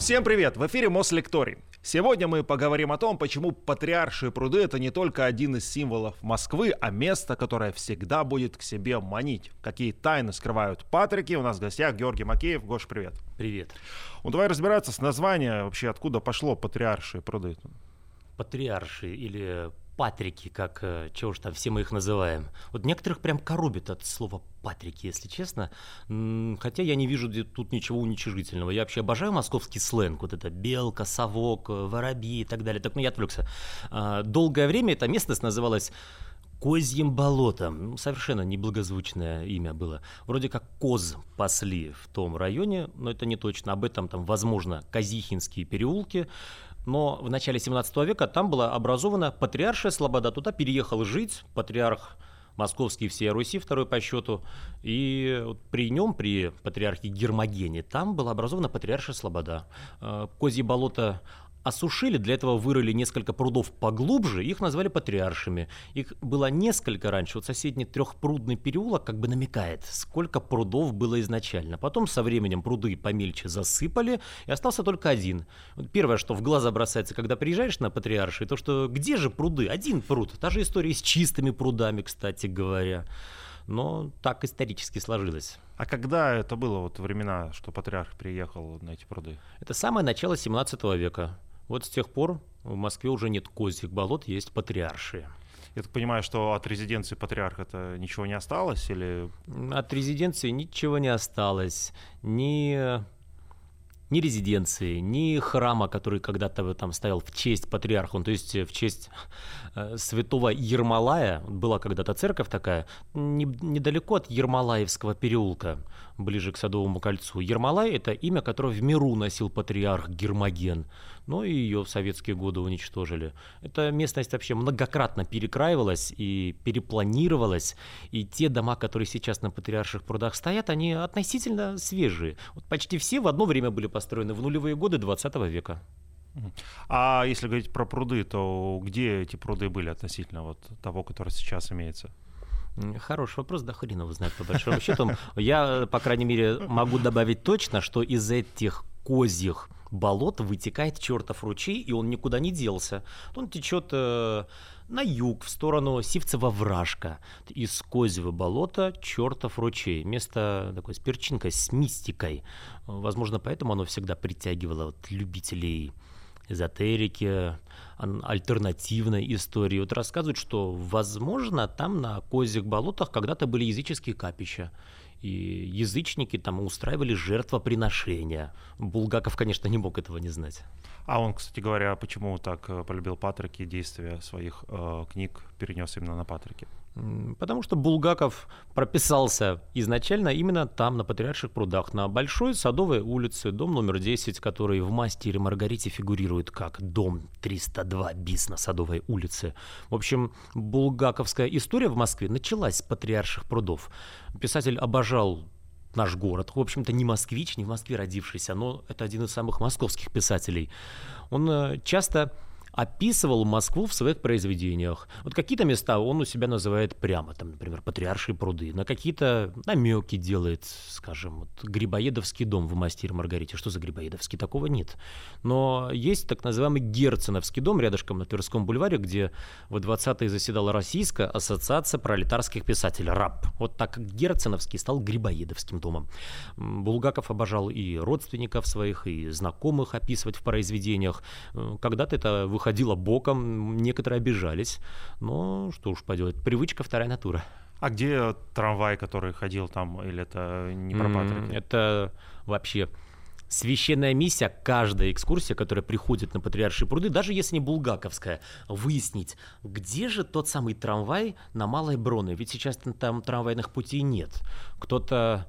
Всем привет! В эфире Мослекторий. Сегодня мы поговорим о том, почему Патриаршие пруды – это не только один из символов Москвы, а место, которое всегда будет к себе манить. Какие тайны скрывают Патрики. У нас в гостях Георгий Макеев. Гош, привет. Привет. Ну давай разбираться с названием, вообще откуда пошло Патриаршие пруды. Патриаршие или патрики, как, э, чего уж там, все мы их называем. Вот некоторых прям коробит от слова патрики, если честно. Хотя я не вижу тут ничего уничижительного. Я вообще обожаю московский сленг. Вот это белка, совок, э, воробьи и так далее. Так, ну я отвлекся. А, долгое время эта местность называлась Козьим болотом. Совершенно неблагозвучное имя было. Вроде как коз пасли в том районе, но это не точно. Об этом там, возможно, Казихинские переулки но в начале 17 века там была образована патриаршая слобода. Туда переехал жить патриарх московский всей Руси, второй по счету. И при нем, при патриархе Гермогене, там была образована патриаршая слобода. Э, Козье болото осушили, для этого вырыли несколько прудов поглубже, их назвали патриаршими. Их было несколько раньше, вот соседний трехпрудный переулок как бы намекает, сколько прудов было изначально. Потом со временем пруды помельче засыпали, и остался только один. Вот первое, что в глаза бросается, когда приезжаешь на патриарши, то что где же пруды? Один пруд. Та же история с чистыми прудами, кстати говоря. Но так исторически сложилось. А когда это было, вот времена, что патриарх приехал на эти пруды? Это самое начало 17 века. Вот с тех пор в Москве уже нет козьих болот, есть патриаршие. Я так понимаю, что от резиденции патриарха-то ничего не осталось? Или... От резиденции ничего не осталось. Ни ни резиденции, ни храма, который когда-то там стоял в честь патриарха, ну, то есть в честь э, святого Ермолая, была когда-то церковь такая, не, недалеко от Ермолаевского переулка, ближе к Садовому кольцу. Ермолай – это имя, которое в миру носил патриарх Гермоген но и ее в советские годы уничтожили. Эта местность вообще многократно перекраивалась и перепланировалась, и те дома, которые сейчас на Патриарших прудах стоят, они относительно свежие. Вот почти все в одно время были построены в нулевые годы 20 века. А если говорить про пруды, то где эти пруды были относительно вот того, который сейчас имеется? Хороший вопрос, да хрена узнать по большому счету. Я, по крайней мере, могу добавить точно, что из этих козьих болот вытекает чертов ручей, и он никуда не делся. Он течет э, на юг, в сторону Сивцева вражка. Из Козьего болота чертов ручей. Место такое с перчинкой, с мистикой. Возможно, поэтому оно всегда притягивало вот, любителей эзотерики, альтернативной истории. Вот рассказывают, что, возможно, там на Козьих болотах когда-то были языческие капища и язычники там устраивали жертвоприношения. Булгаков, конечно, не мог этого не знать. А он, кстати говоря, почему так э, полюбил Патрики, действия своих э, книг перенес именно на Патрике? Потому что Булгаков прописался изначально именно там, на Патриарших прудах, на Большой Садовой улице, дом номер 10, который в «Мастере Маргарите» фигурирует как дом 302 БИС на Садовой улице. В общем, булгаковская история в Москве началась с Патриарших прудов. Писатель обожал наш город. В общем-то, не москвич, не в Москве родившийся, но это один из самых московских писателей. Он э, часто описывал Москву в своих произведениях. Вот какие-то места он у себя называет прямо, там, например, Патриаршие пруды, на какие-то намеки делает, скажем, вот Грибоедовский дом в «Мастере Маргарите». Что за Грибоедовский? Такого нет. Но есть так называемый Герценовский дом рядышком на Тверском бульваре, где в 20-е заседала Российская ассоциация пролетарских писателей РАП. Вот так Герценовский стал Грибоедовским домом. Булгаков обожал и родственников своих, и знакомых описывать в произведениях. Когда-то это выходило боком, некоторые обижались. Но что уж поделать, привычка вторая натура. А где трамвай, который ходил там, или это не про? Это вообще священная миссия, каждая экскурсия, которая приходит на Патриаршие пруды, даже если не булгаковская, выяснить, где же тот самый трамвай на Малой Броне, ведь сейчас там трамвайных путей нет. Кто-то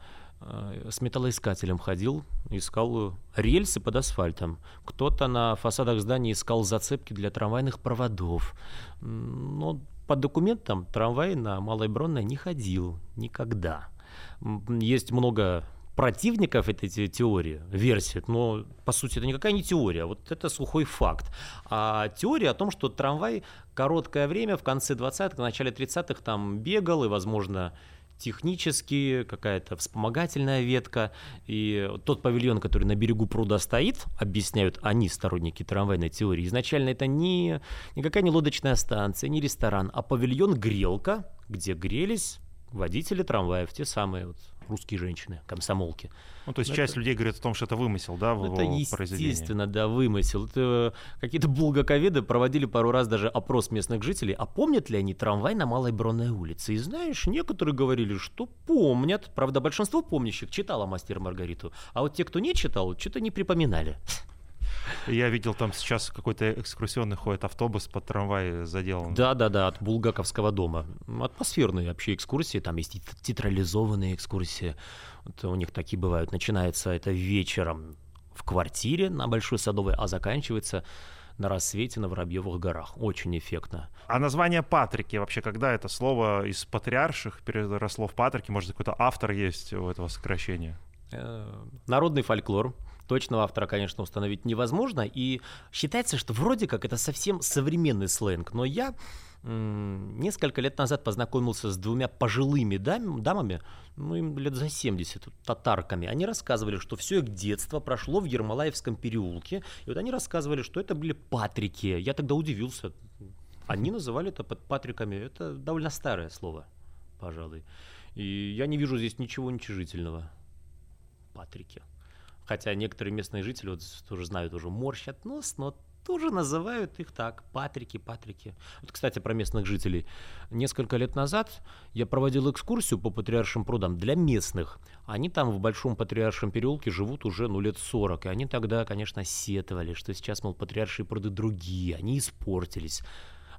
с металлоискателем ходил, искал рельсы под асфальтом. Кто-то на фасадах зданий искал зацепки для трамвайных проводов. Но по документам трамвай на Малой Бронной не ходил никогда. Есть много противников этой теории, версии, но по сути это никакая не теория, вот это сухой факт. А теория о том, что трамвай короткое время в конце 20-х, в начале 30-х там бегал и, возможно, технически, какая-то вспомогательная ветка. И тот павильон, который на берегу пруда стоит, объясняют они, сторонники трамвайной теории, изначально это не, никакая не лодочная станция, не ресторан, а павильон-грелка, где грелись водители трамваев, те самые вот русские женщины, комсомолки. Ну, то есть это... часть людей говорит о том, что это вымысел, да, в Это естественно, да, вымысел. Это какие-то булгаковеды проводили пару раз даже опрос местных жителей, а помнят ли они трамвай на Малой Бронной улице? И знаешь, некоторые говорили, что помнят. Правда, большинство помнящих читало «Мастер Маргариту», а вот те, кто не читал, что-то не припоминали. Я видел, там сейчас какой-то экскурсионный ходит автобус под трамвай заделан. Да-да-да, от Булгаковского дома. Атмосферные вообще экскурсии, там есть театрализованные экскурсии. Вот у них такие бывают. Начинается это вечером в квартире на Большой Садовой, а заканчивается на рассвете на Воробьевых горах. Очень эффектно. А название Патрики вообще, когда это слово из патриарших переросло в Патрики? Может, какой-то автор есть у этого сокращения? Э, народный фольклор точного автора, конечно, установить невозможно. И считается, что вроде как это совсем современный сленг. Но я несколько лет назад познакомился с двумя пожилыми дам, дамами, ну им лет за 70, татарками. Они рассказывали, что все их детство прошло в Ермолаевском переулке. И вот они рассказывали, что это были патрики. Я тогда удивился. Они называли это под патриками. Это довольно старое слово, пожалуй. И я не вижу здесь ничего уничижительного. Патрики. Хотя некоторые местные жители вот тоже знают, уже морщат нос, но тоже называют их так, Патрики, Патрики. Вот, кстати, про местных жителей. Несколько лет назад я проводил экскурсию по Патриаршим прудам для местных. Они там в Большом Патриаршем переулке живут уже, ну, лет 40. И они тогда, конечно, сетовали, что сейчас, мол, Патриаршие пруды другие, они испортились.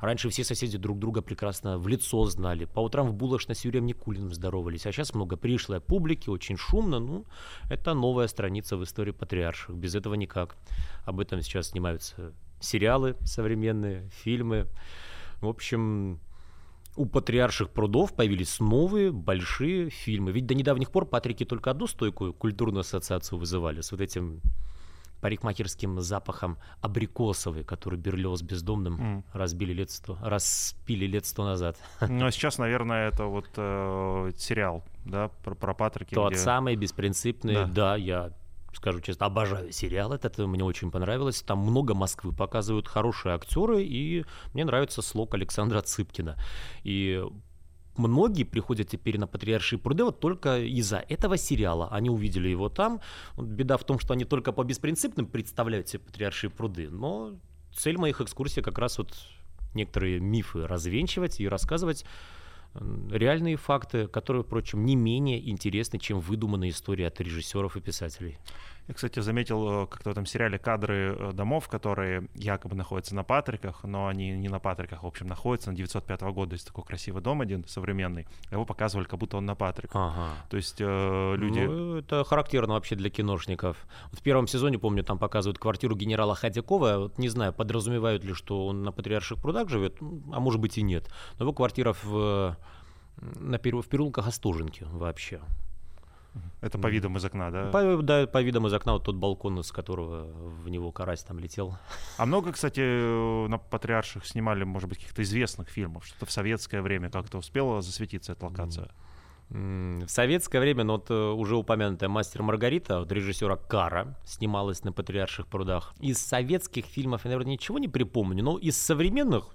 Раньше все соседи друг друга прекрасно в лицо знали. По утрам в булочной с Юрием Никулиным здоровались. А сейчас много пришлой публики, очень шумно. Ну, это новая страница в истории патриарших. Без этого никак. Об этом сейчас снимаются сериалы современные, фильмы. В общем, у патриарших прудов появились новые большие фильмы. Ведь до недавних пор Патрики только одну стойкую культурную ассоциацию вызывали с вот этим парикмахерским запахом абрикосовый, который Берлиоз бездомным mm. разбили лет сто, распили лет сто назад. Ну, а сейчас, наверное, это вот э, сериал, да, про, про Патрики. Тот где... самый беспринципный, да. да, я скажу честно, обожаю сериал этот, мне очень понравилось. Там много Москвы показывают, хорошие актеры, и мне нравится слог Александра Цыпкина. И многие приходят теперь на Патриаршие пруды вот только из-за этого сериала. Они увидели его там. Беда в том, что они только по беспринципным представляют себе Патриаршие пруды. Но цель моих экскурсий как раз вот некоторые мифы развенчивать и рассказывать реальные факты, которые, впрочем, не менее интересны, чем выдуманные истории от режиссеров и писателей. Я, кстати, заметил э, как-то в этом сериале кадры э, домов, которые якобы находятся на Патриках, но они не на Патриках, в общем, находятся. На 905 года есть такой красивый дом один, современный. Его показывали, как будто он на Патриках. Ага. То есть э, люди... Ну, это характерно вообще для киношников. Вот в первом сезоне, помню, там показывают квартиру генерала Ходякова. Вот не знаю, подразумевают ли, что он на Патриарших прудах живет, а может быть и нет. Но его квартира в, на, в переулках Остуженки вообще. Это по видам из окна, да? По, да, по видам из окна, вот тот балкон, из которого в него карась там летел. А много, кстати, на Патриарших снимали, может быть, каких-то известных фильмов? Что-то в советское время как-то успела засветиться эта локация? В советское время, ну вот э, уже упомянутая «Мастер Маргарита» от режиссера Кара снималась на «Патриарших прудах». Из советских фильмов я, наверное, ничего не припомню, но из современных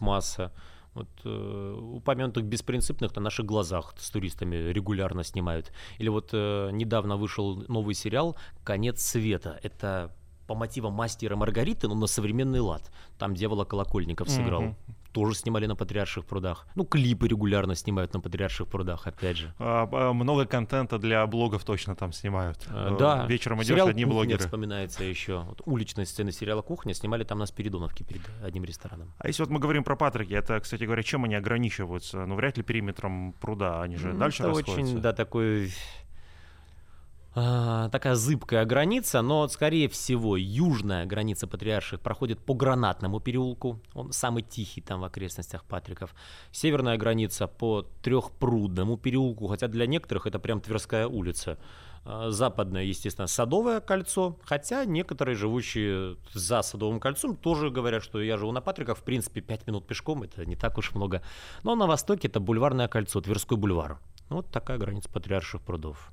масса. Вот э, упомянутых беспринципных на наших глазах с туристами регулярно снимают. Или вот э, недавно вышел новый сериал «Конец света». Это по мотивам мастера Маргариты, но на современный лад. Там дьявола Колокольников сыграл. Mm-hmm. Тоже снимали на Патриарших прудах. Ну, клипы регулярно снимают на Патриарших прудах, опять же. А, а, много контента для блогов точно там снимают. А, да. Вечером идешь, Сериал одни «Кухня» блогеры. вспоминается еще. Вот уличные сцены сериала «Кухня» снимали там на Спиридоновке перед одним рестораном. А если вот мы говорим про Патрики, это, кстати говоря, чем они ограничиваются? Ну, вряд ли периметром пруда, они же ну, дальше это расходятся. очень, да, такой такая зыбкая граница, но, скорее всего, южная граница Патриарших проходит по Гранатному переулку, он самый тихий там в окрестностях Патриков. Северная граница по Трехпрудному переулку, хотя для некоторых это прям Тверская улица. А, западное, естественно, Садовое кольцо, хотя некоторые, живущие за Садовым кольцом, тоже говорят, что я живу на Патриках, в принципе, 5 минут пешком, это не так уж много. Но на востоке это Бульварное кольцо, Тверской бульвар вот такая граница патриарших прудов.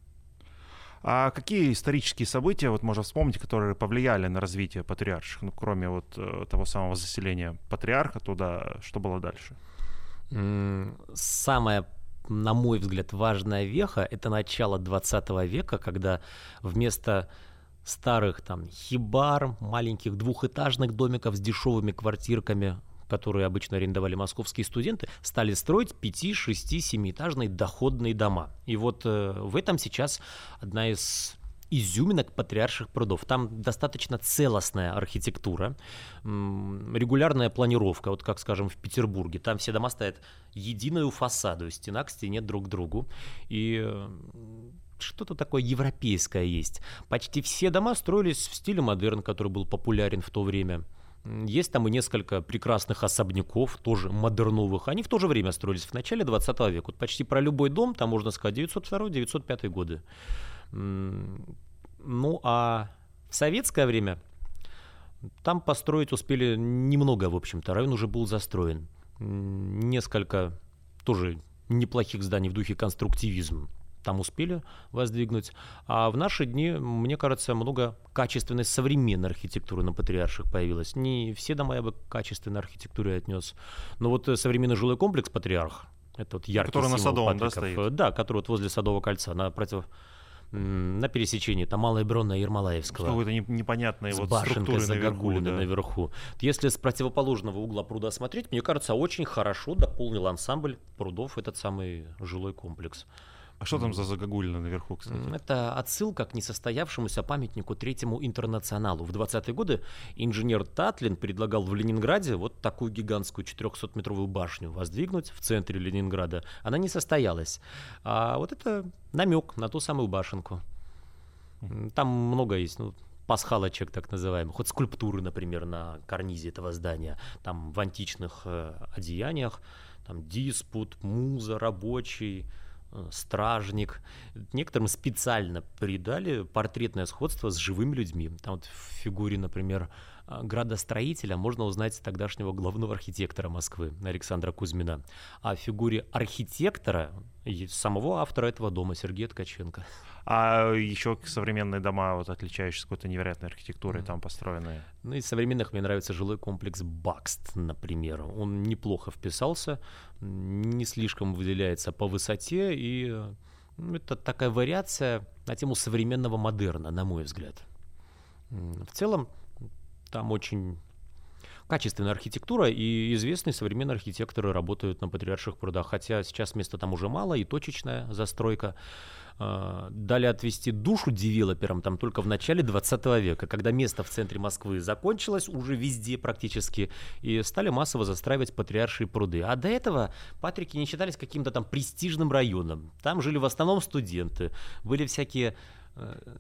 А какие исторические события, вот можно вспомнить, которые повлияли на развитие патриарших, ну, кроме вот э, того самого заселения патриарха туда, что было дальше? Самое на мой взгляд, важная веха — это начало 20 века, когда вместо старых там хибар, маленьких двухэтажных домиков с дешевыми квартирками, которые обычно арендовали московские студенты, стали строить 5, 6, 7-этажные доходные дома. И вот э, в этом сейчас одна из изюминок патриарших прудов. Там достаточно целостная архитектура, регулярная планировка, вот как, скажем, в Петербурге. Там все дома стоят единую фасаду, стена к стене друг к другу. И э, что-то такое европейское есть. Почти все дома строились в стиле модерн, который был популярен в то время. Есть там и несколько прекрасных особняков, тоже модерновых. Они в то же время строились в начале 20 века. Вот почти про любой дом там можно сказать 902-905 годы. Ну а в советское время там построить успели немного, в общем-то. Район уже был застроен. Несколько тоже неплохих зданий в духе конструктивизм там успели воздвигнуть. А в наши дни, мне кажется, много качественной современной архитектуры на Патриарших появилось. Не все дома я бы к качественной архитектуре отнес. Но вот э, современный жилой комплекс Патриарх, это вот яркий Который на Садовом, да, стоит? Да, который вот возле Садового кольца, напротив на пересечении, там Малая Бронная Ермолаевского. Какой-то непонятной с вот башенкой наверху, да. наверху. Если с противоположного угла пруда смотреть, мне кажется, очень хорошо дополнил ансамбль прудов этот самый жилой комплекс. А что там за загогулина наверху, кстати? Это отсылка к несостоявшемуся памятнику Третьему интернационалу. В 20-е годы инженер Татлин предлагал в Ленинграде вот такую гигантскую 400-метровую башню воздвигнуть в центре Ленинграда. Она не состоялась. А вот это намек на ту самую башенку. Там много есть, ну, пасхалочек так называемых, вот скульптуры, например, на карнизе этого здания, там в античных э, одеяниях, там диспут, муза, рабочий, стражник. Некоторым специально придали портретное сходство с живыми людьми. Там вот в фигуре, например, э, градостроителя можно узнать тогдашнего главного архитектора Москвы Александра Кузьмина. А в фигуре архитектора самого автора этого дома Сергея Ткаченко. А еще современные дома, вот отличающиеся какой-то невероятной архитектурой, mm. там построенные. Ну, из современных мне нравится жилой комплекс Бакст, например. Он неплохо вписался, не слишком выделяется по высоте, и ну, это такая вариация на тему современного модерна, на мой взгляд. В целом, там очень качественная архитектура, и известные современные архитекторы работают на Патриарших прудах, хотя сейчас места там уже мало, и точечная застройка. А, дали отвести душу девелоперам там только в начале 20 века, когда место в центре Москвы закончилось уже везде практически, и стали массово застраивать патриаршие пруды. А до этого Патрики не считались каким-то там престижным районом. Там жили в основном студенты, были всякие Э,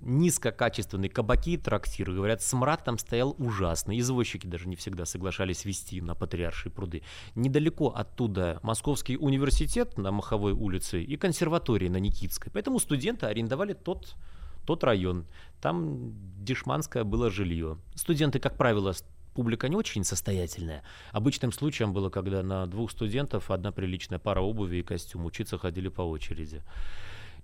низкокачественные кабаки и трактиры. Говорят, смрад там стоял ужасный. Извозчики даже не всегда соглашались вести на Патриаршие пруды. Недалеко оттуда Московский университет на Маховой улице и консерватория на Никитской. Поэтому студенты арендовали тот, тот район. Там дешманское было жилье. Студенты, как правило, публика не очень состоятельная. Обычным случаем было, когда на двух студентов одна приличная пара обуви и костюм. Учиться ходили по очереди.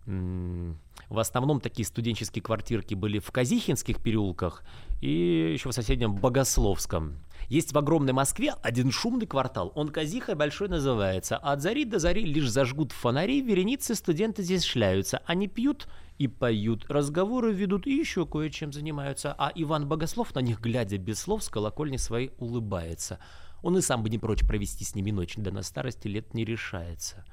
В основном такие студенческие квартирки были в Казихинских переулках и еще в соседнем Богословском. Есть в огромной Москве один шумный квартал, он Казиха большой называется. От зари до зари лишь зажгут фонари, вереницы студенты здесь шляются. Они пьют и поют, разговоры ведут и еще кое-чем занимаются. А Иван Богослов на них, глядя без слов, с колокольни своей улыбается. Он и сам бы не прочь провести с ними ночь, да на старости лет не решается.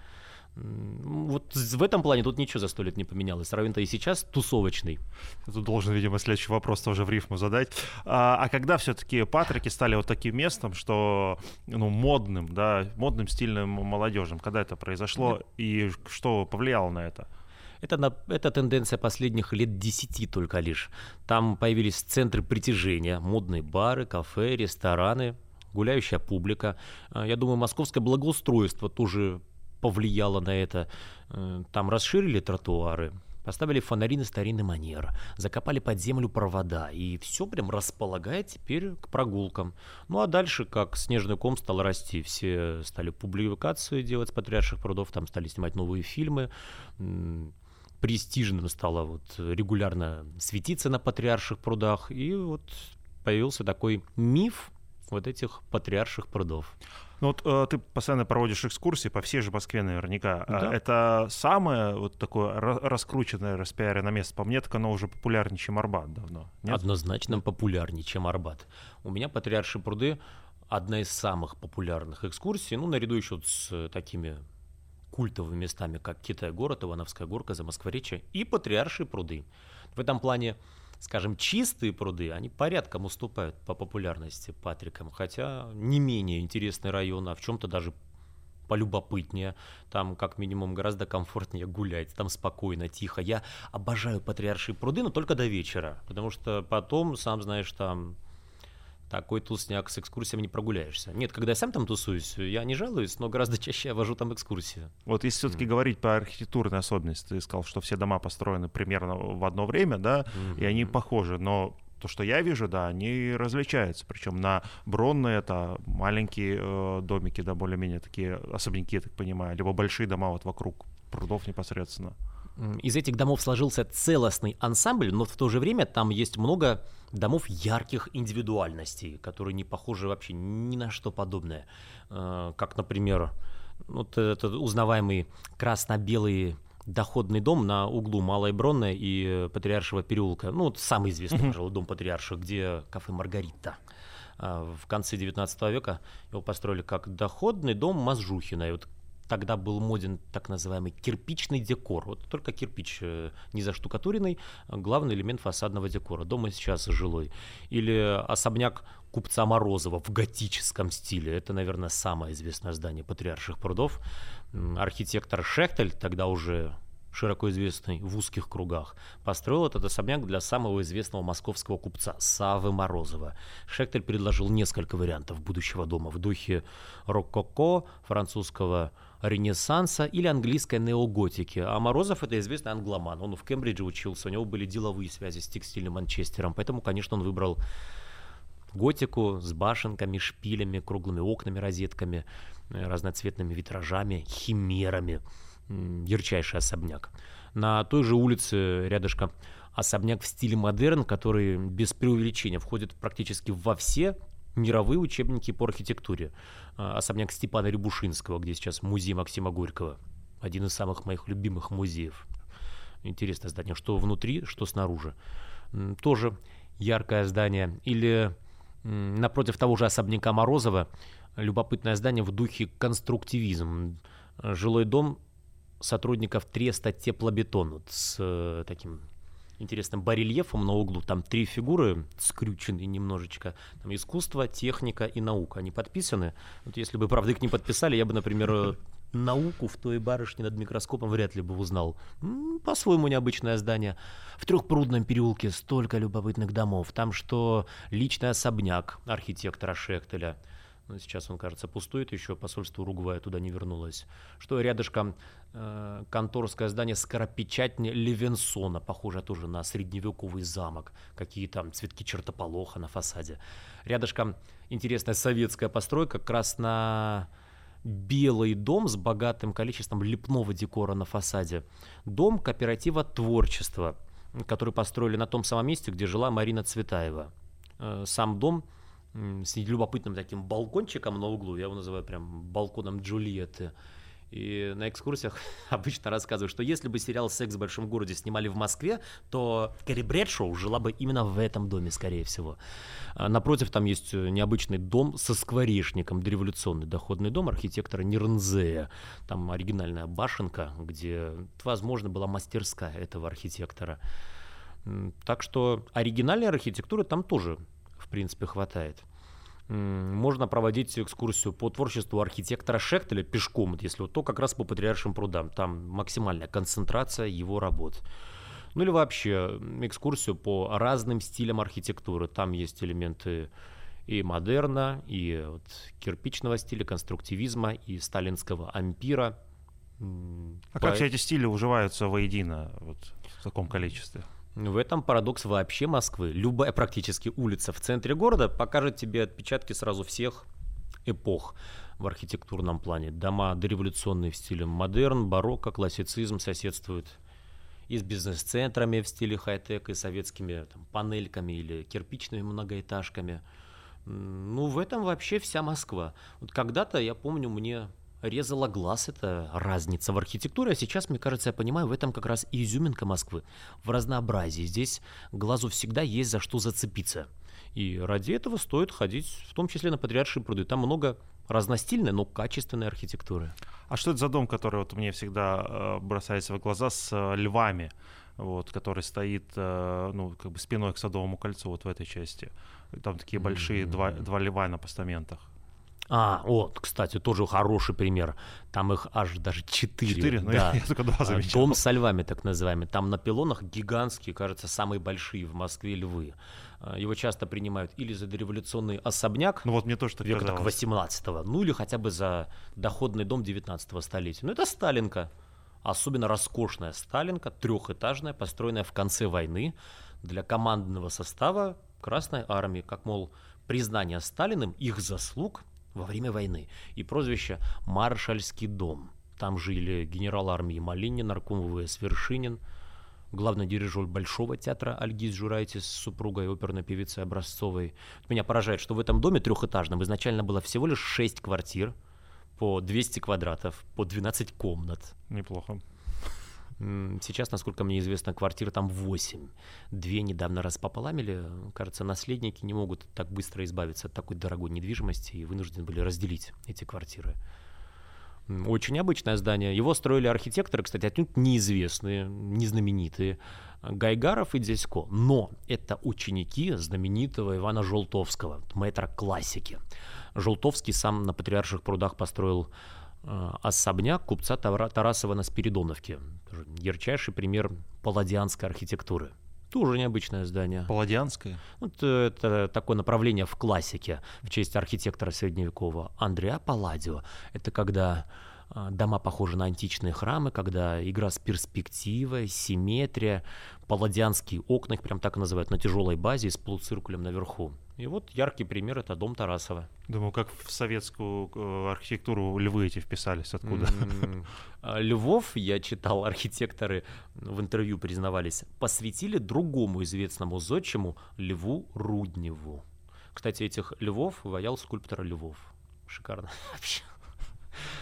Вот в этом плане тут ничего за сто лет не поменялось. Район-то и сейчас тусовочный. Тут должен, видимо, следующий вопрос тоже в рифму задать. А, а когда все-таки Патрики стали вот таким местом, что ну, модным, да, модным, стильным молодежным? Когда это произошло и что повлияло на это? Это, на, это тенденция последних лет десяти только лишь. Там появились центры притяжения, модные бары, кафе, рестораны, гуляющая публика. А, я думаю, московское благоустройство тоже повлияло на это. Э, там расширили тротуары, Поставили фонари на старинный манер, закопали под землю провода, и все прям располагает теперь к прогулкам. Ну а дальше, как снежный ком стал расти, все стали публикации делать с патриарших прудов, там стали снимать новые фильмы, престижным стало вот регулярно светиться на патриарших прудах, и вот появился такой миф вот этих патриарших прудов. Ну вот э, ты постоянно проводишь экскурсии по всей же Москве наверняка. А да. Это самое вот такое раскрученное, распиаренное место. По мне, так оно уже популярнее, чем Арбат давно. Нет? Однозначно популярнее, чем Арбат. У меня Патриаршие пруды одна из самых популярных экскурсий, ну, наряду еще с такими культовыми местами, как Китай-город, Ивановская горка, Замоскворечье и Патриаршие пруды. В этом плане скажем, чистые пруды, они порядком уступают по популярности Патрикам, хотя не менее интересный район, а в чем-то даже полюбопытнее, там как минимум гораздо комфортнее гулять, там спокойно, тихо. Я обожаю патриаршие пруды, но только до вечера, потому что потом, сам знаешь, там такой тусняк с экскурсиями не прогуляешься. Нет, когда я сам там тусуюсь, я не жалуюсь, но гораздо чаще я вожу там экскурсии. Вот если все-таки mm. говорить по архитектурной особенности, ты сказал, что все дома построены примерно в одно время, да, mm-hmm. и они похожи, но то, что я вижу, да, они различаются. Причем на Бронные это маленькие э, домики, да, более-менее такие особняки, я так понимаю, либо большие дома вот вокруг прудов непосредственно из этих домов сложился целостный ансамбль, но в то же время там есть много домов ярких индивидуальностей, которые не похожи вообще ни на что подобное. Э, как, например, вот этот узнаваемый красно-белый доходный дом на углу Малой Бронной и Патриаршего переулка. Ну, вот самый известный, пожалуй, дом Патриарша, где кафе «Маргарита». Э, в конце 19 века его построили как доходный дом Мазжухина. И вот тогда был моден так называемый кирпичный декор. Вот только кирпич э, не заштукатуренный, главный элемент фасадного декора. Дома сейчас жилой. Или особняк купца Морозова в готическом стиле. Это, наверное, самое известное здание Патриарших прудов. Архитектор Шехтель, тогда уже широко известный в узких кругах, построил этот особняк для самого известного московского купца Савы Морозова. Шехтель предложил несколько вариантов будущего дома в духе рококо, французского Ренессанса или английской неоготики. А Морозов это известный англоман. Он в Кембридже учился, у него были деловые связи с текстильным Манчестером, поэтому, конечно, он выбрал готику с башенками, шпилями, круглыми окнами, розетками, э, разноцветными витражами, химерами. Ярчайший особняк. На той же улице рядышком особняк в стиле модерн, который без преувеличения входит практически во все мировые учебники по архитектуре. А, особняк Степана Рябушинского, где сейчас музей Максима Горького. Один из самых моих любимых музеев. Интересное здание, что внутри, что снаружи. Тоже яркое здание. Или напротив того же особняка Морозова любопытное здание в духе конструктивизм. Жилой дом сотрудников Треста Теплобетон вот с э, таким интересным барельефом на углу. Там три фигуры скрючены немножечко. Там искусство, техника и наука. Они подписаны. Вот если бы, правда, их не подписали, я бы, например, науку в той барышне над микроскопом вряд ли бы узнал. По-своему необычное здание. В Трехпрудном переулке столько любопытных домов. Там что личный особняк архитектора Шехтеля – сейчас он, кажется, пустует еще, посольство Уругвая туда не вернулось. Что рядышком э, конторское здание скоропечатни Левенсона, похоже тоже на средневековый замок. Какие там цветки чертополоха на фасаде. Рядышком интересная советская постройка, красно белый дом с богатым количеством лепного декора на фасаде. Дом кооператива творчества, который построили на том самом месте, где жила Марина Цветаева. Э, сам дом с любопытным таким балкончиком на углу, я его называю прям балконом Джульетты. И на экскурсиях обычно рассказываю, что если бы сериал «Секс в большом городе» снимали в Москве, то Кэрри Брэдшоу жила бы именно в этом доме, скорее всего. А напротив там есть э, необычный дом со скворечником, дореволюционный доходный дом архитектора Нирнзея. Там оригинальная башенка, где, возможно, была мастерская этого архитектора. Так что оригинальной архитектуры там тоже в принципе, хватает. Можно проводить экскурсию по творчеству архитектора Шехтеля пешком, если вот то как раз по Патриаршим прудам. Там максимальная концентрация его работ. Ну или вообще экскурсию по разным стилям архитектуры. Там есть элементы и модерна, и вот кирпичного стиля, конструктивизма, и сталинского ампира. А как все эти стили уживаются воедино вот, в таком количестве? В этом парадокс вообще Москвы. Любая практически улица в центре города покажет тебе отпечатки сразу всех эпох в архитектурном плане. Дома дореволюционные в стиле модерн, барокко, классицизм соседствуют и с бизнес-центрами в стиле хай-тек, и советскими там, панельками или кирпичными многоэтажками. Ну, в этом вообще вся Москва. Вот когда-то, я помню, мне резала глаз эта разница в архитектуре, а сейчас, мне кажется, я понимаю, в этом как раз и изюминка Москвы, в разнообразии. Здесь глазу всегда есть за что зацепиться. И ради этого стоит ходить, в том числе на Патриаршие пруды. Там много разностильной, но качественной архитектуры. А что это за дом, который вот мне всегда э, бросается в глаза с э, львами, вот, который стоит э, ну, как бы спиной к Садовому кольцу вот в этой части? Там такие большие mm-hmm. два, два льва на постаментах. А, вот, кстати, тоже хороший пример. Там их аж даже четыре. Четыре? Ну, да. я, я только два а, замечал. Дом со львами, так называемый. Там на пилонах гигантские, кажется, самые большие в Москве львы. А, его часто принимают или за дореволюционный особняк ну, вот мне тоже так века так 18-го, ну или хотя бы за доходный дом 19 столетия. Ну это Сталинка. Особенно роскошная Сталинка, трехэтажная, построенная в конце войны для командного состава Красной Армии, как, мол, признание Сталиным их заслуг во время войны. И прозвище «Маршальский дом». Там жили генерал армии Малинин, нарком ВВС Вершинин, главный дирижер Большого театра Альгиз Журайтис с супругой оперной певицей Образцовой. Меня поражает, что в этом доме трехэтажном изначально было всего лишь 6 квартир по 200 квадратов, по 12 комнат. Неплохо. Сейчас, насколько мне известно, квартир там 8. Две недавно распополамили. Кажется, наследники не могут так быстро избавиться от такой дорогой недвижимости и вынуждены были разделить эти квартиры. Очень необычное здание. Его строили архитекторы, кстати, отнюдь неизвестные, незнаменитые. Гайгаров и Дзесько. Но это ученики знаменитого Ивана Желтовского, мэтра классики. Желтовский сам на Патриарших прудах построил особняк купца Тарасова на Спиридоновке. Ярчайший пример палладианской архитектуры. Тоже необычное здание. Палладианское? Вот, э, это такое направление в классике в честь архитектора средневекового Андреа Палладио. Это когда э, дома похожи на античные храмы, когда игра с перспективой, симметрия, палладианские окна, их прям так и называют, на тяжелой базе с полуциркулем наверху. И вот яркий пример это дом Тарасова. Думаю, как в советскую э, архитектуру львы эти вписались, откуда? А, Львов, я читал, архитекторы в интервью признавались, посвятили другому известному зодчему Льву Рудневу. Кстати, этих львов ваял скульптор Львов. Шикарно вообще.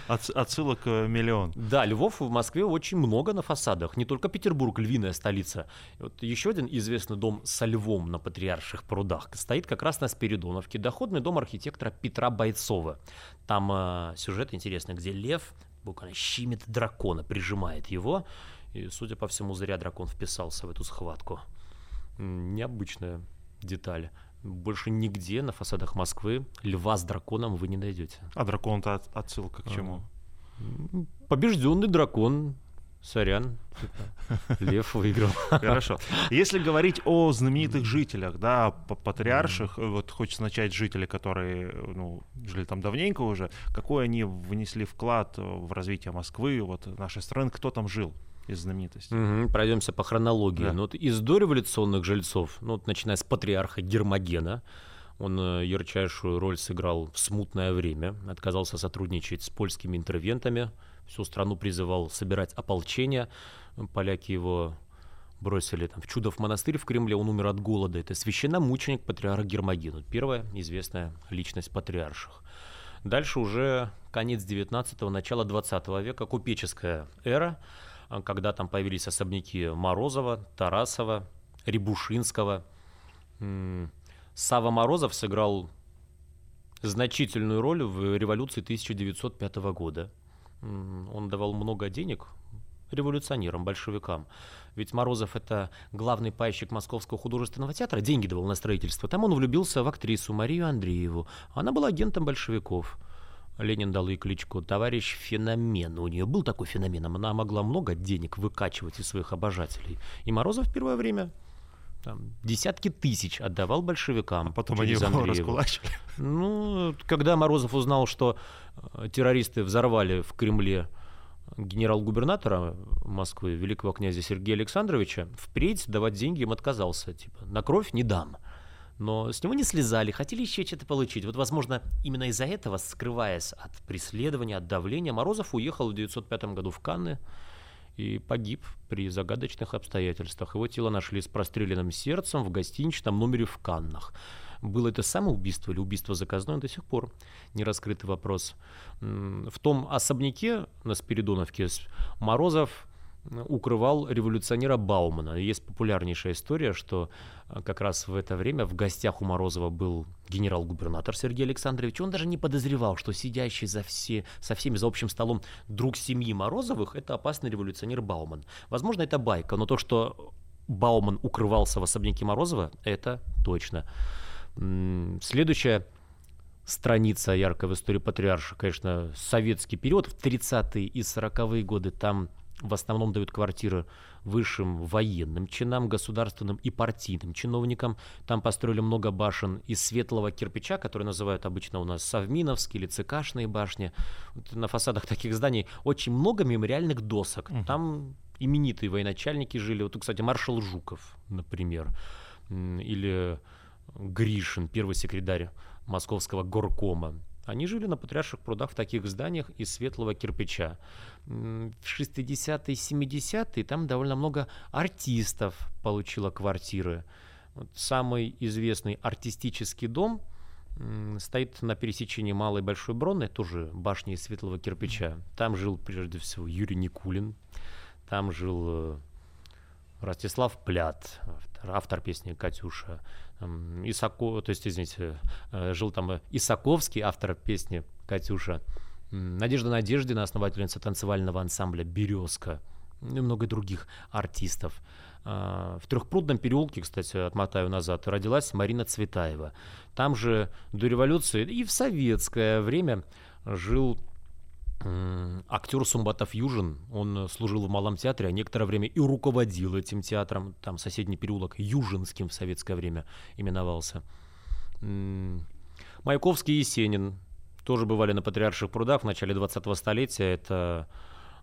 От, отсылок э, миллион. Да, львов в Москве очень много на фасадах. Не только Петербург, львиная столица. Вот еще один известный дом со львом на Патриарших прудах стоит как раз на Спиридоновке. Доходный дом архитектора Петра Бойцова. Там э, сюжет интересный, где лев буквально щимит дракона, прижимает его. И, судя по всему, зря дракон вписался в эту схватку. Необычная деталь больше нигде на фасадах Москвы льва с драконом вы не найдете. А дракон-то от, отсылка к чему? Побежденный дракон. Сорян, лев выиграл. Хорошо. Если говорить о знаменитых жителях, да, патриарших, вот хочется начать жители, которые ну, жили там давненько уже, какой они внесли вклад в развитие Москвы, вот нашей страны, кто там жил? Из знаменитостей. Угу, пройдемся по хронологии. Да. Ну, вот из дореволюционных жильцов, ну, вот, начиная с патриарха Гермогена, он э, ярчайшую роль сыграл в смутное время, отказался сотрудничать с польскими интервентами, всю страну призывал собирать ополчение. Поляки его бросили там, в Чудов монастырь в Кремле, он умер от голода. Это священномученик патриарх Гермоген, первая известная личность патриарших. Дальше уже конец 19-го, начало 20 века, купеческая эра – когда там появились особняки Морозова, Тарасова, Рябушинского. Сава Морозов сыграл значительную роль в революции 1905 года. Он давал много денег революционерам, большевикам. Ведь Морозов это главный пайщик Московского художественного театра, деньги давал на строительство. Там он влюбился в актрису Марию Андрееву. Она была агентом большевиков. Ленин дал ей кличку «Товарищ Феномен». У нее был такой феномен, она могла много денег выкачивать из своих обожателей. И Морозов в первое время там, десятки тысяч отдавал большевикам. А потом они его раскулачили. Ну, когда Морозов узнал, что э, террористы взорвали в Кремле генерал-губернатора Москвы, великого князя Сергея Александровича, впредь давать деньги им отказался. Типа, на кровь не дам. Но с него не слезали, хотели еще что-то получить. Вот, возможно, именно из-за этого, скрываясь от преследования, от давления, Морозов уехал в 1905 году в Канны и погиб при загадочных обстоятельствах. Его тело нашли с простреленным сердцем в гостиничном номере в Каннах. Было это самоубийство или убийство заказное, до сих пор не раскрытый вопрос. В том особняке на Спиридоновке Морозов укрывал революционера Баумана. Есть популярнейшая история, что э, как раз в это время в гостях у Морозова был генерал-губернатор Сергей Александрович. Он даже не подозревал, что сидящий за все, со всеми за общим столом друг семьи Морозовых – это опасный революционер Бауман. Возможно, это байка, но то, что Бауман укрывался в особняке Морозова, это точно. Следующая страница яркая в истории патриарша, конечно, советский период, в 30-е и 40-е годы там в основном дают квартиры высшим военным чинам, государственным и партийным чиновникам. Там построили много башен из светлого кирпича, которые называют обычно у нас совминовские или ЦКшные башни. Вот на фасадах таких зданий очень много мемориальных досок. Там именитые военачальники жили. Вот, кстати, маршал Жуков, например, или Гришин, первый секретарь московского горкома. Они жили на Патриарших прудах в таких зданиях из светлого кирпича. В 60-е, 70-е там довольно много артистов получило квартиры. Вот самый известный артистический дом стоит на пересечении Малой и Большой Бронной, тоже башни из светлого кирпича. Там жил прежде всего Юрий Никулин, там жил э, Ростислав Плят, автор, автор песни «Катюша», Исако, то есть, извините, э, жил там Исаковский, автор песни «Катюша», Надежда Надеждина, основательница танцевального ансамбля «Березка», и много других артистов. А, в Трехпрудном переулке, кстати, отмотаю назад, родилась Марина Цветаева. Там же до революции и в советское время жил актер Сумбатов Южин, он служил в Малом театре, а некоторое время и руководил этим театром. Там соседний переулок Южинским в советское время именовался. Маяковский и Есенин тоже бывали на Патриарших прудах в начале 20-го столетия. Это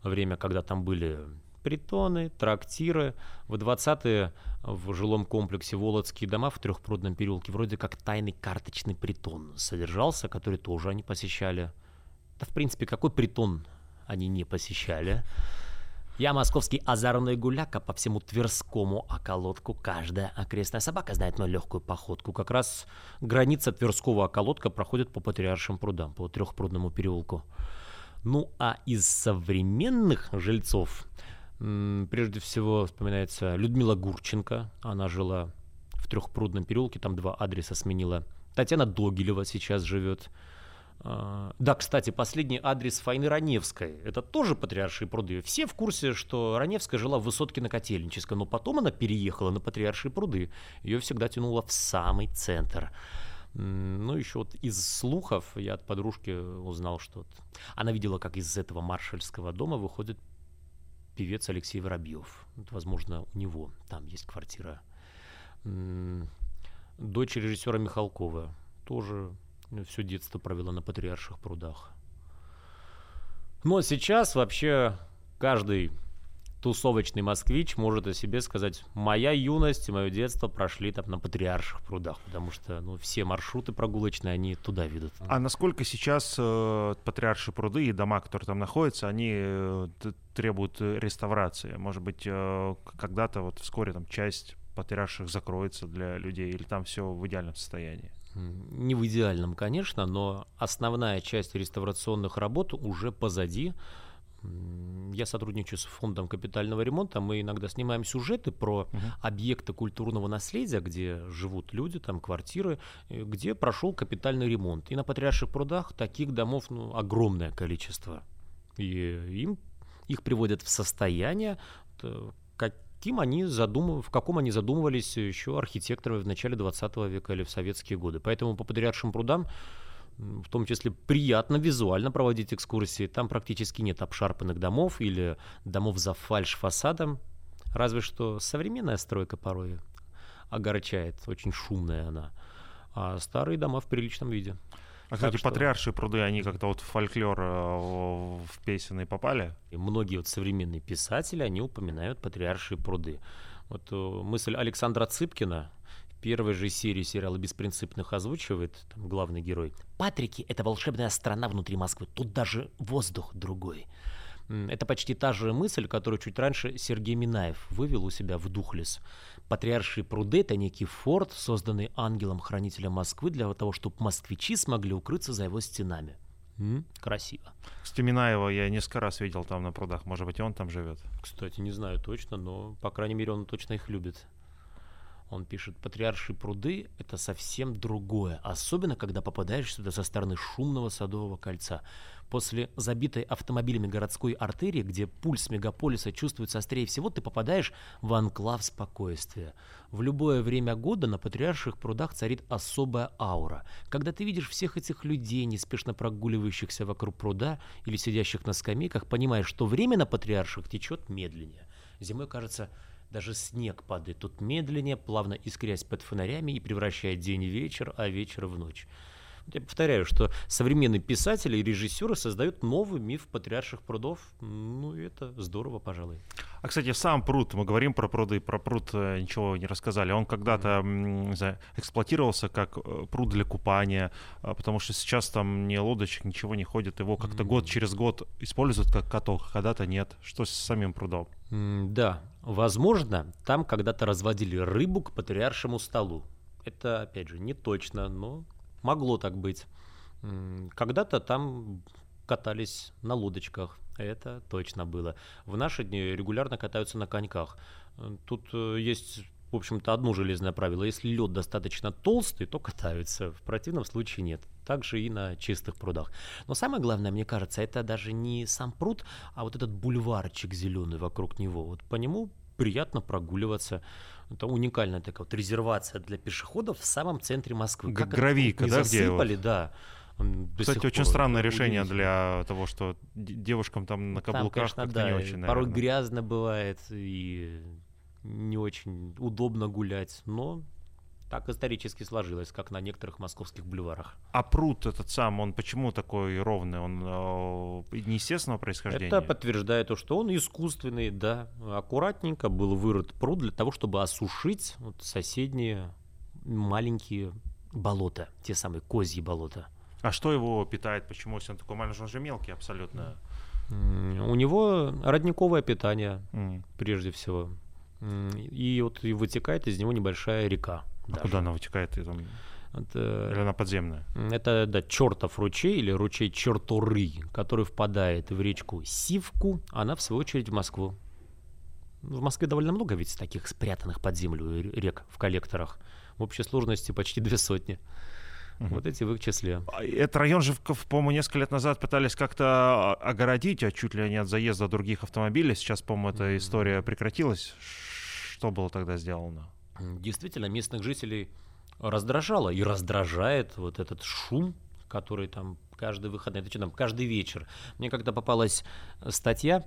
время, когда там были притоны, трактиры. В 20-е в жилом комплексе Володские дома в Трехпрудном переулке вроде как тайный карточный притон содержался, который тоже они посещали. Да, в принципе, какой притон они не посещали. Я московский озорной гуляка по всему Тверскому околотку. Каждая окрестная собака знает мою легкую походку. Как раз граница Тверского околотка проходит по Патриаршим прудам, по Трехпрудному переулку. Ну а из современных жильцов прежде всего вспоминается Людмила Гурченко. Она жила в Трехпрудном переулке, там два адреса сменила. Татьяна Догилева сейчас живет. А, да, кстати, последний адрес Файны Раневской. Это тоже Патриаршие пруды. Все в курсе, что Раневская жила в Высотке на Котельнической, но потом она переехала на Патриаршие пруды. Ее всегда тянуло в самый центр. Ну, еще вот из слухов я от подружки узнал, что вот она видела, как из этого маршальского дома выходит певец Алексей Воробьев. Вот, возможно, у него там есть квартира. Дочь режиссера Михалкова тоже все детство провела на Патриарших прудах. Но сейчас вообще каждый тусовочный москвич может о себе сказать, моя юность и мое детство прошли там на Патриарших прудах, потому что ну, все маршруты прогулочные, они туда ведут. А насколько сейчас э, Патриарши пруды и дома, которые там находятся, они э, требуют реставрации? Может быть, э, когда-то вот вскоре там часть Патриарших закроется для людей, или там все в идеальном состоянии? Не в идеальном, конечно, но основная часть реставрационных работ уже позади. Я сотрудничаю с фондом капитального ремонта. Мы иногда снимаем сюжеты про uh объекты культурного наследия, где живут люди, там квартиры, э, где прошел капитальный ремонт. И на Патриарших прудах таких домов ну, огромное количество. И им их приводят в состояние, как каким они задумыв... в каком они задумывались еще архитекторы в начале 20 века или в советские годы. Поэтому по Патриаршим прудам в том числе приятно визуально проводить экскурсии. Там практически нет обшарпанных домов или домов за фальш-фасадом. Разве что современная стройка порой огорчает, очень шумная она. А старые дома в приличном виде. А, кстати, что... патриаршие пруды, они как-то вот в фольклор, э, в песенный попали? И многие вот современные писатели, они упоминают патриаршие пруды. Вот э, мысль Александра Цыпкина, первой же серии сериала «Беспринципных» озвучивает там, главный герой. «Патрики — это волшебная страна внутри Москвы. Тут даже воздух другой». Это почти та же мысль, которую чуть раньше Сергей Минаев вывел у себя в Духлес. Патриаршие пруды – это некий форт, созданный ангелом-хранителем Москвы для того, чтобы москвичи смогли укрыться за его стенами. М? Красиво. Стеминаева я несколько раз видел там на прудах. Может быть, он там живет? Кстати, не знаю точно, но, по крайней мере, он точно их любит. Он пишет, патриаршие пруды – это совсем другое, особенно когда попадаешь сюда со стороны шумного садового кольца. После забитой автомобилями городской артерии, где пульс мегаполиса чувствуется острее всего, ты попадаешь в анклав спокойствия. В любое время года на патриарших прудах царит особая аура. Когда ты видишь всех этих людей, неспешно прогуливающихся вокруг пруда или сидящих на скамейках, понимаешь, что время на патриарших течет медленнее. Зимой кажется, даже снег падает тут медленнее, плавно искрясь под фонарями и превращая день в вечер, а вечер в ночь. Я повторяю, что современные писатели и режиссеры создают новый миф патриарших прудов. Ну, это здорово, пожалуй. А, кстати, сам пруд, мы говорим про пруды, про пруд э, ничего не рассказали. Он когда-то эксплуатировался как э, пруд для купания, а, потому что сейчас там ни лодочек, ничего не ходит. Его как-то год через год используют как каток, когда-то нет. Что с самим прудом? Да, возможно, там когда-то разводили рыбу к патриаршему столу. Это, опять же, не точно, но Могло так быть. Когда-то там катались на лодочках, это точно было. В наши дни регулярно катаются на коньках. Тут э, есть, в общем-то, одно железное правило. Если лед достаточно толстый, то катаются. В противном случае нет. Также и на чистых прудах. Но самое главное, мне кажется, это даже не сам пруд, а вот этот бульварчик зеленый вокруг него. Вот по нему приятно прогуливаться. Это уникальная такая вот резервация для пешеходов в самом центре Москвы. Как Гравийка, да, засыпали, где да. Кстати, очень странное решение для того, что девушкам там на каблуках там, конечно, да, не очень, наверное. Порой грязно бывает и не очень удобно гулять, но так исторически сложилось, как на некоторых московских бульварах. А пруд этот сам, он почему такой ровный? Он э, неестественного происхождения? Это подтверждает то, что он искусственный, да. Аккуратненько был вырыт пруд для того, чтобы осушить вот соседние маленькие болота, те самые козьи болота. А что его питает? Почему, если он такой маленький, он же мелкий абсолютно? У него родниковое питание, mm. прежде всего. И вот и вытекает из него небольшая река. А куда она вытекает? Там... Это, или она подземная? Это, да, чертов ручей или ручей Черторы, который впадает в речку Сивку, она, в свою очередь, в Москву. В Москве довольно много ведь таких спрятанных под землю рек в коллекторах. В общей сложности почти две сотни. Угу. Вот эти в их числе. А этот район же, по-моему, несколько лет назад пытались как-то огородить, а чуть ли не от заезда других автомобилей. Сейчас, по-моему, эта история прекратилась. Что было тогда сделано? Действительно местных жителей раздражало и раздражает вот этот шум, который там каждый выходный, это что там, каждый вечер. Мне когда попалась статья,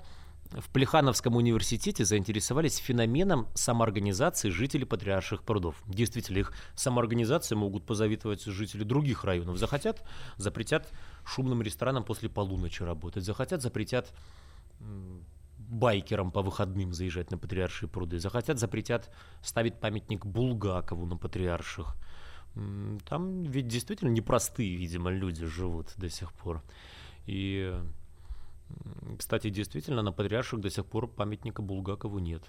в Плехановском университете заинтересовались феноменом самоорганизации жителей патриарших прудов. Действительно, их самоорганизации могут позавидовать жители других районов. Захотят, запретят шумным ресторанам после полуночи работать. Захотят, запретят байкерам по выходным заезжать на Патриаршие пруды. Захотят, запретят ставить памятник Булгакову на Патриарших. Там ведь действительно непростые, видимо, люди живут до сих пор. И, кстати, действительно, на Патриарших до сих пор памятника Булгакову нет.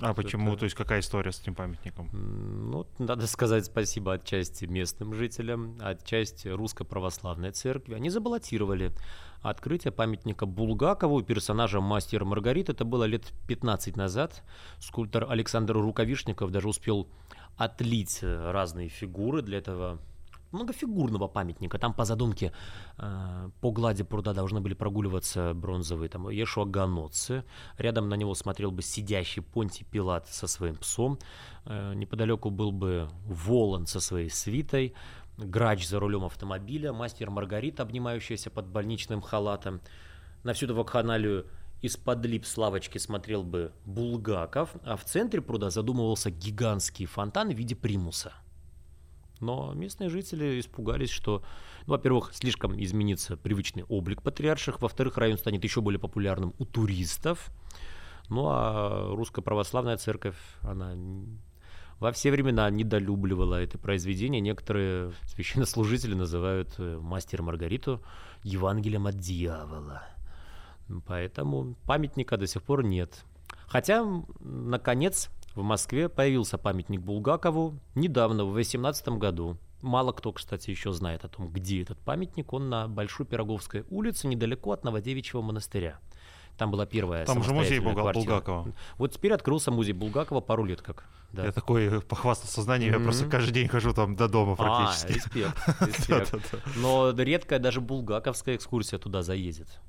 А почему? Это... То есть какая история с этим памятником? Ну, надо сказать спасибо отчасти местным жителям, отчасти Русской Православной Церкви. Они забаллотировали открытие памятника Булгакову, персонажа Мастера Маргарит. Это было лет 15 назад. Скульптор Александр Рукавишников даже успел отлить разные фигуры для этого многофигурного памятника. Там по задумке э, по глади пруда должны были прогуливаться бронзовые там ешуаганотцы. Рядом на него смотрел бы сидящий Понтий Пилат со своим псом. Э, неподалеку был бы Волан со своей свитой. Грач за рулем автомобиля, мастер Маргарита, обнимающаяся под больничным халатом. На всю эту вакханалию из-под лип с лавочки смотрел бы Булгаков, а в центре пруда задумывался гигантский фонтан в виде примуса – Но местные жители испугались, что, ну, во-первых, слишком изменится привычный облик патриарших, во-вторых, район станет еще более популярным у туристов. Ну а русская православная церковь, она во все времена недолюбливала это произведение. Некоторые священнослужители называют э, «Мастер Маргариту» Евангелием от дьявола. Поэтому памятника до сих пор нет. Хотя, наконец, в Москве появился памятник Булгакову недавно, в 2018 году. Мало кто, кстати, еще знает о том, где этот памятник. Он на Большой Пироговской улице, недалеко от Новодевичьего монастыря. Там была первая Там же музей Булга- Булгакова. Вот теперь открылся музей Булгакова пару лет как. Да. Я такой похвастался сознанием, mm-hmm. я просто каждый день хожу там до дома практически. А, респект, респект. Но редкая даже булгаковская экскурсия туда заедет.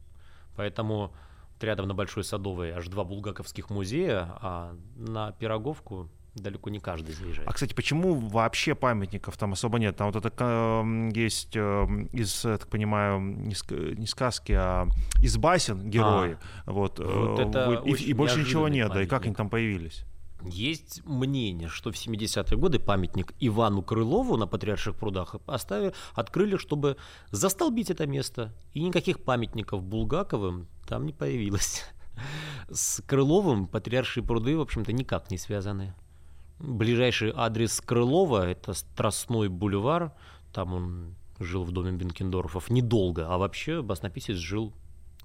Поэтому рядом на Большой Садовой аж два булгаковских музея, а на Пироговку далеко не каждый заезжает. А, кстати, почему вообще памятников там особо нет? Там вот это есть э, из, так понимаю, не сказки, а из басен герои. А, вот, вот э, это и, и больше ничего нет, памятник. да, и как они там появились? Есть мнение, что в 70-е годы памятник Ивану Крылову на Патриарших прудах оставили, открыли, чтобы застолбить это место. И никаких памятников Булгаковым там не появилось. С Крыловым Патриаршие пруды, в общем-то, никак не связаны. Ближайший адрес Крылова – это Страстной бульвар. Там он жил в доме Бенкендорфов недолго, а вообще баснописец жил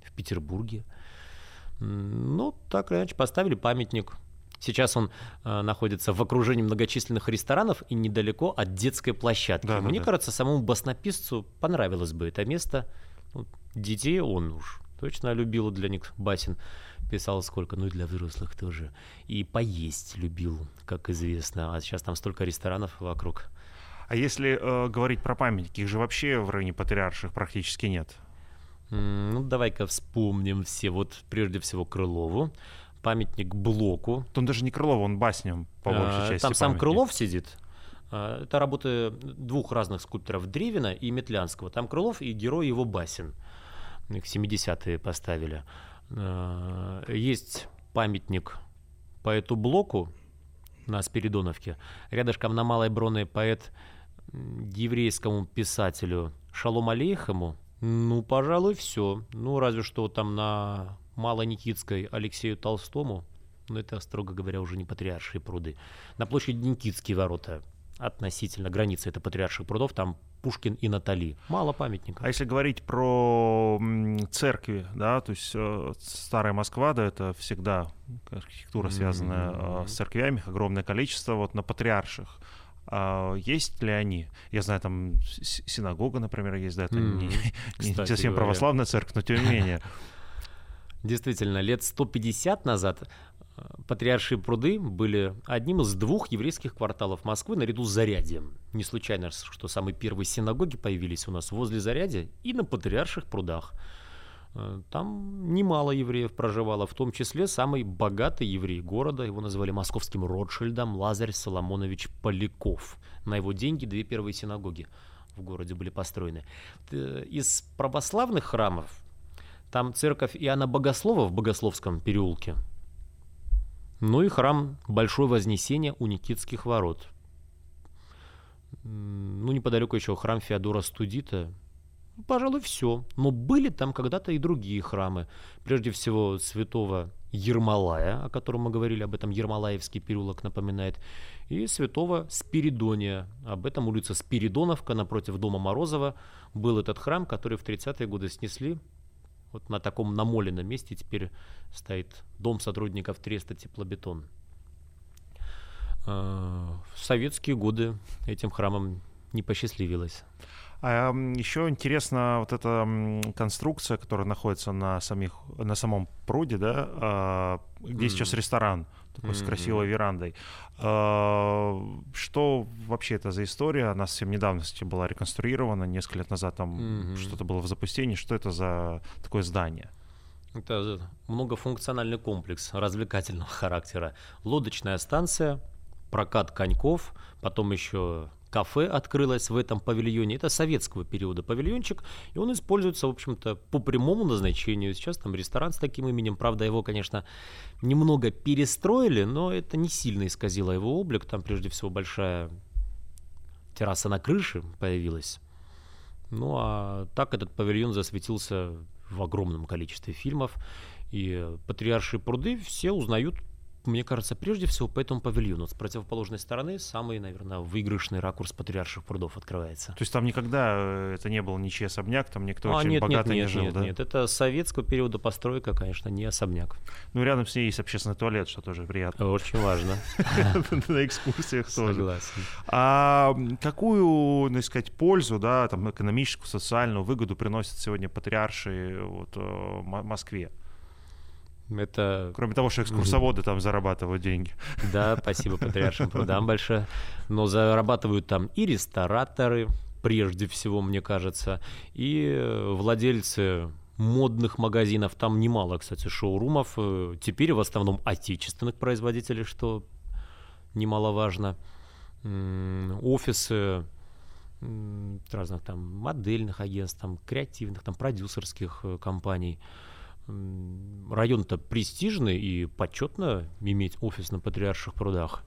в Петербурге. Ну, так или иначе, поставили памятник – Сейчас он э, находится в окружении многочисленных ресторанов и недалеко от детской площадки. Да, Мне да, кажется, самому баснописцу понравилось бы это место. Ну, детей он уж точно любил для них басен. Писал сколько, ну и для взрослых тоже. И поесть любил, как известно. А сейчас там столько ресторанов вокруг. А если э, говорить про памятники, их же вообще в районе Патриарших практически нет. Ну, давай-ка вспомним все. Вот прежде всего Крылову памятник Блоку. Он даже не Крылов, он басням по большей а, части. Там сам Крылов сидит. А, это работы двух разных скульпторов Древина и Метлянского. Там Крылов и герой его басен. Их 70-е поставили. А, есть памятник поэту Блоку на Спиридоновке. Рядышком на Малой Броне поэт еврейскому писателю Шалом Алейхаму. Ну, пожалуй, все. Ну, разве что там на Малоникитской Алексею Толстому, но это, строго говоря, уже не патриаршие пруды. На площади Никитские ворота относительно границы это патриарших прудов, там Пушкин и Натали. Мало памятников. А если говорить про церкви, да, то есть э, старая Москва, да, это всегда архитектура, связанная mm-hmm. э, с церквями, огромное количество, вот на патриарших. А есть ли они? Я знаю, там синагога, например, есть, да, это mm-hmm. не, не совсем говоря. православная церковь, но тем не менее. Действительно, лет 150 назад э, Патриаршие пруды были одним из двух еврейских кварталов Москвы наряду с Зарядьем. Не случайно, что самые первые синагоги появились у нас возле Зарядья и на Патриарших прудах. Э, там немало евреев проживало, в том числе самый богатый еврей города, его называли московским Ротшильдом Лазарь Соломонович Поляков. На его деньги две первые синагоги в городе были построены. Э, из православных храмов там церковь Иоанна Богослова в Богословском переулке. Ну и храм Большое Вознесение у Никитских ворот. Ну, неподалеку еще храм Феодора Студита. Пожалуй, все. Но были там когда-то и другие храмы. Прежде всего, святого Ермолая, о котором мы говорили, об этом Ермолаевский переулок напоминает, и святого Спиридония. Об этом улица Спиридоновка напротив дома Морозова был этот храм, который в 30-е годы снесли вот на таком намоленном месте теперь стоит дом сотрудников Треста Теплобетон. А, в советские годы этим храмом не посчастливилось. А еще интересна вот эта конструкция, которая находится на, самих, на самом пруде, да, а, где mm. сейчас ресторан такой mm-hmm. с красивой верандой. А, что вообще это за история? Она совсем недавно, кстати, была реконструирована, несколько лет назад там mm-hmm. что-то было в запустении. Что это за такое здание? Это многофункциональный комплекс развлекательного характера. Лодочная станция, прокат коньков, потом еще кафе открылось в этом павильоне. Это советского периода павильончик, и он используется, в общем-то, по прямому назначению. Сейчас там ресторан с таким именем. Правда, его, конечно, немного перестроили, но это не сильно исказило его облик. Там, прежде всего, большая терраса на крыше появилась. Ну а так этот павильон засветился в огромном количестве фильмов. И патриаршие пруды все узнают мне кажется, прежде всего по этому павильону. С противоположной стороны самый, наверное, выигрышный ракурс патриарших прудов открывается. То есть там никогда э, это не был ничей особняк, там никто а, очень нет, богато нет, не нет, жил, нет, да? Нет, это советского периода постройка, конечно, не особняк. Ну, рядом с ней есть общественный туалет, что тоже приятно. Очень важно. На экскурсиях тоже. Согласен. А какую, ну, сказать, пользу, да, там, экономическую, социальную выгоду приносят сегодня патриарши вот, э, Москве? Это... Кроме того, что экскурсоводы там зарабатывают деньги. Да, спасибо патриаршим прудам большое. Но зарабатывают там и рестораторы, прежде всего, мне кажется, и владельцы модных магазинов. Там немало, кстати, шоурумов. Теперь в основном отечественных производителей, что немаловажно. Офисы разных там модельных агентств, там креативных, там продюсерских э, компаний район-то престижный и почетно иметь офис на Патриарших прудах.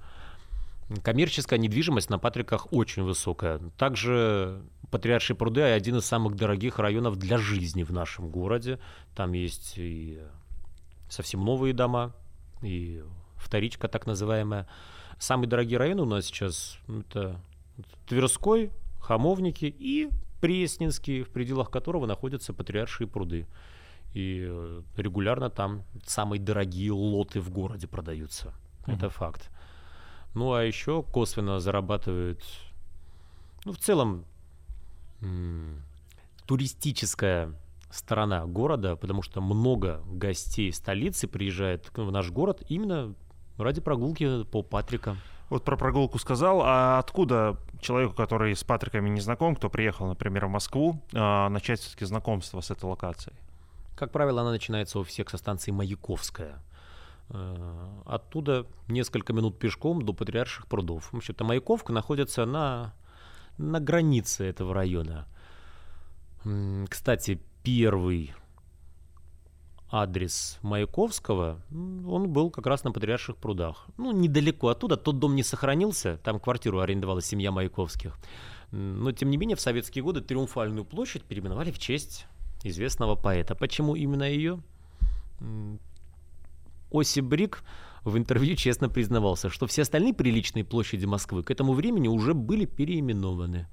Коммерческая недвижимость на Патриках очень высокая. Также Патриаршие пруды – один из самых дорогих районов для жизни в нашем городе. Там есть и совсем новые дома, и вторичка так называемая. Самые дорогие районы у нас сейчас – это Тверской, Хамовники и Пресненский, в пределах которого находятся Патриаршие пруды. И э, регулярно там самые дорогие лоты в городе продаются. Mm-hmm. Это факт. Ну а еще косвенно зарабатывают, ну в целом м- туристическая сторона города, потому что много гостей столицы приезжает в наш город именно ради прогулки по Патрикам. Вот про прогулку сказал, а откуда человеку, который с Патриками не знаком, кто приехал, например, в Москву, а, начать все-таки знакомство с этой локацией? Как правило, она начинается у всех со станции Маяковская. Э, оттуда несколько минут пешком до Патриарших прудов. В общем-то, Маяковка находится на, на границе этого района. Кстати, первый адрес Маяковского, он был как раз на Патриарших прудах. Ну, недалеко оттуда, тот дом не сохранился, там квартиру арендовала семья Маяковских. Но, тем не менее, в советские годы Триумфальную площадь переименовали в честь известного поэта. Почему именно ее? Осип Брик в интервью честно признавался, что все остальные приличные площади Москвы к этому времени уже были переименованы.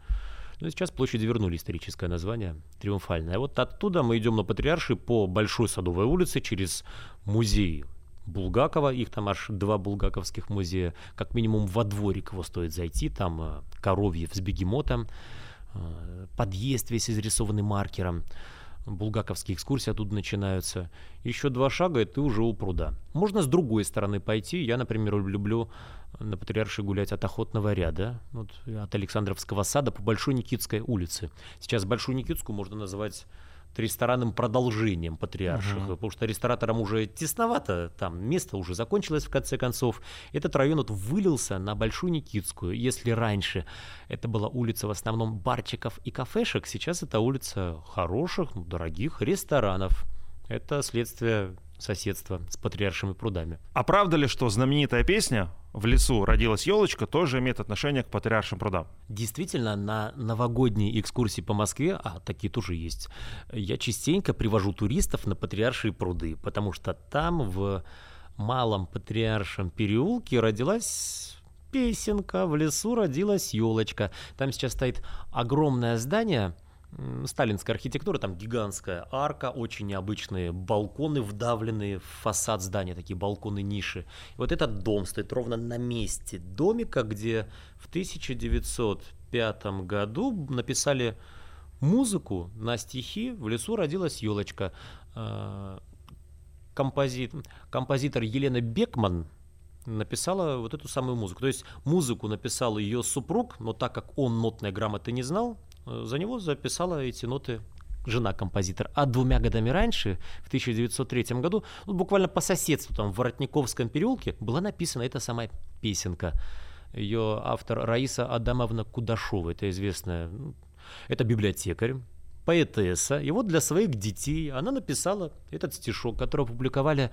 Но сейчас площади вернули историческое название, триумфальное. А вот оттуда мы идем на Патриарши по Большой Садовой улице через музей Булгакова, их там аж два булгаковских музея, как минимум во дворик его стоит зайти, там э, коровьев с бегемотом, э, подъезд весь изрисованный маркером булгаковские экскурсии оттуда начинаются. Еще два шага, и ты уже у пруда. Можно с другой стороны пойти. Я, например, люблю на Патриарши гулять от Охотного ряда, вот, от Александровского сада по Большой Никитской улице. Сейчас Большую Никитскую можно называть ресторанным продолжением патриарших, uh-huh. потому что рестораторам уже тесновато, там место уже закончилось в конце концов. Этот район вот вылился на Большую Никитскую. Если раньше это была улица в основном барчиков и кафешек, сейчас это улица хороших, ну, дорогих ресторанов. Это следствие соседства с патриаршими прудами. А правда ли, что знаменитая песня «В лесу родилась елочка» тоже имеет отношение к патриаршим прудам? Действительно, на новогодние экскурсии по Москве, а такие тоже есть, я частенько привожу туристов на патриаршие пруды, потому что там в малом патриаршем переулке родилась песенка, в лесу родилась елочка. Там сейчас стоит огромное здание – сталинская архитектура, там гигантская арка, очень необычные балконы вдавленные в фасад здания, такие балконы-ниши. Вот этот дом стоит ровно на месте домика, где в 1905 году написали музыку на стихи «В лесу родилась елочка». А, композит, композитор Елена Бекман написала вот эту самую музыку. То есть музыку написал ее супруг, но так как он нотной грамоты не знал, за него записала эти ноты жена композитор. А двумя годами раньше, в 1903 году, ну, буквально по соседству, там, в Воротниковском переулке, была написана эта самая песенка. Ее автор Раиса Адамовна Кудашова, это известная, ну, это библиотекарь, поэтесса. И вот для своих детей она написала этот стишок, который опубликовали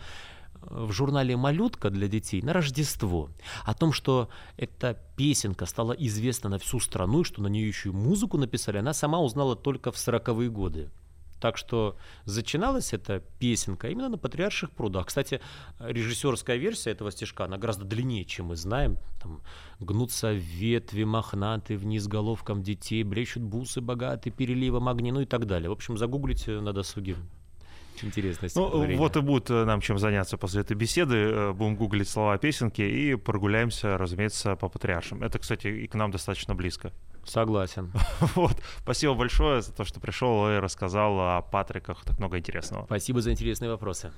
в журнале «Малютка» для детей на Рождество о том, что эта песенка стала известна на всю страну, и что на нее еще и музыку написали, она сама узнала только в 40-е годы. Так что начиналась эта песенка именно на Патриарших прудах. Кстати, режиссерская версия этого стишка, она гораздо длиннее, чем мы знаем. Там гнутся ветви мохнатые вниз головкам детей, блещут бусы богатые переливом огни, ну и так далее. В общем, загуглите на досуге. Интересно. Ну, вот и будет э, нам чем заняться после этой беседы. Э, будем гуглить слова песенки и прогуляемся, разумеется, по патриаршам. Это, кстати, и к нам достаточно близко. Согласен. Вот. Спасибо большое за то, что пришел и рассказал о Патриках так много интересного. Спасибо за интересные вопросы.